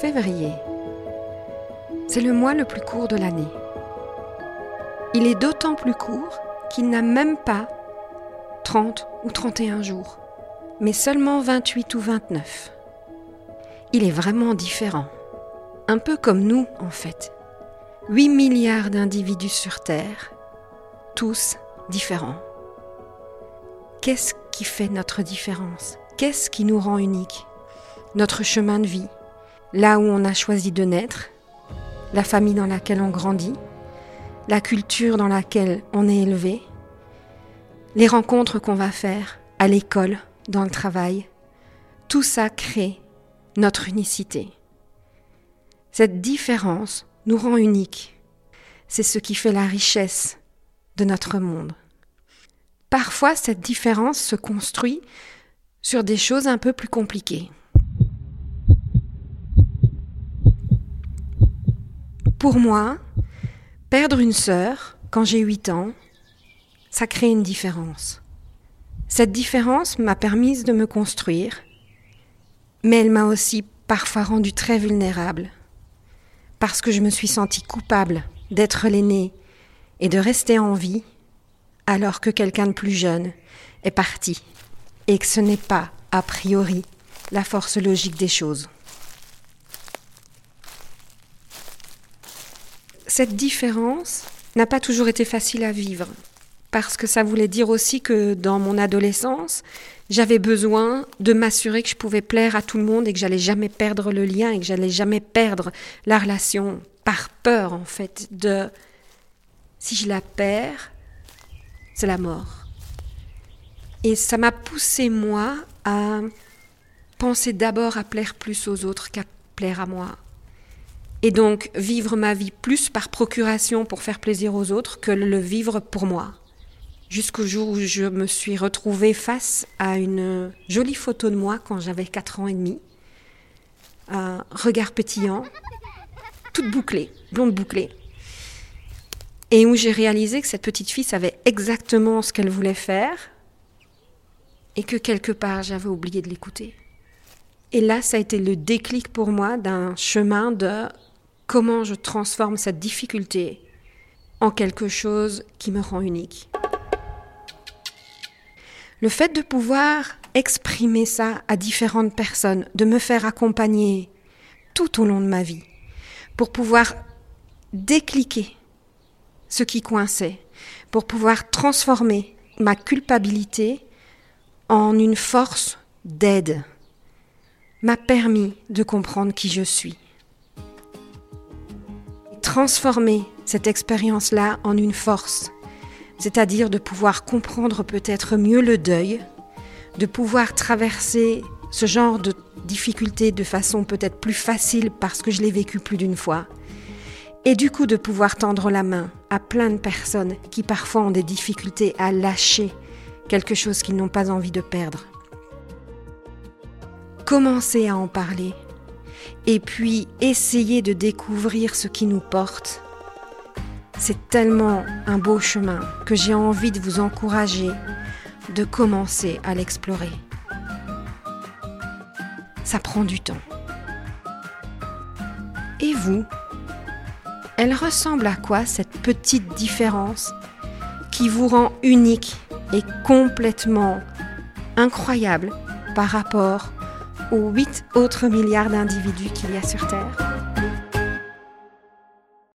Février. C'est le mois le plus court de l'année. Il est d'autant plus court qu'il n'a même pas 30 ou 31 jours, mais seulement 28 ou 29. Il est vraiment différent. Un peu comme nous, en fait. 8 milliards d'individus sur Terre, tous différents. Qu'est-ce qui fait notre différence? Qu'est-ce qui nous rend uniques? Notre chemin de vie, là où on a choisi de naître, la famille dans laquelle on grandit, la culture dans laquelle on est élevé, les rencontres qu'on va faire à l'école, dans le travail, tout ça crée notre unicité. Cette différence nous rend uniques. C'est ce qui fait la richesse de notre monde. Parfois, cette différence se construit sur des choses un peu plus compliquées. Pour moi, perdre une sœur quand j'ai 8 ans, ça crée une différence. Cette différence m'a permise de me construire, mais elle m'a aussi parfois rendue très vulnérable, parce que je me suis sentie coupable d'être l'aînée et de rester en vie alors que quelqu'un de plus jeune est parti, et que ce n'est pas, a priori, la force logique des choses. Cette différence n'a pas toujours été facile à vivre, parce que ça voulait dire aussi que dans mon adolescence, j'avais besoin de m'assurer que je pouvais plaire à tout le monde et que j'allais jamais perdre le lien et que j'allais jamais perdre la relation par peur en fait de si je la perds, c'est la mort. Et ça m'a poussé moi à penser d'abord à plaire plus aux autres qu'à plaire à moi et donc vivre ma vie plus par procuration pour faire plaisir aux autres que le vivre pour moi. Jusqu'au jour où je me suis retrouvée face à une jolie photo de moi quand j'avais 4 ans et demi, un regard pétillant, toute bouclée, blonde bouclée, et où j'ai réalisé que cette petite fille savait exactement ce qu'elle voulait faire et que quelque part j'avais oublié de l'écouter. Et là, ça a été le déclic pour moi d'un chemin de comment je transforme cette difficulté en quelque chose qui me rend unique. Le fait de pouvoir exprimer ça à différentes personnes, de me faire accompagner tout au long de ma vie, pour pouvoir décliquer ce qui coinçait, pour pouvoir transformer ma culpabilité en une force d'aide, m'a permis de comprendre qui je suis transformer cette expérience-là en une force, c'est-à-dire de pouvoir comprendre peut-être mieux le deuil, de pouvoir traverser ce genre de difficultés de façon peut-être plus facile parce que je l'ai vécu plus d'une fois, et du coup de pouvoir tendre la main à plein de personnes qui parfois ont des difficultés à lâcher quelque chose qu'ils n'ont pas envie de perdre. Commencez à en parler, et puis essayer de découvrir ce qui nous porte. C'est tellement un beau chemin que j'ai envie de vous encourager de commencer à l'explorer. Ça prend du temps. Et vous Elle ressemble à quoi cette petite différence qui vous rend unique et complètement incroyable par rapport aux 8 autres milliards d'individus qu'il y a sur Terre.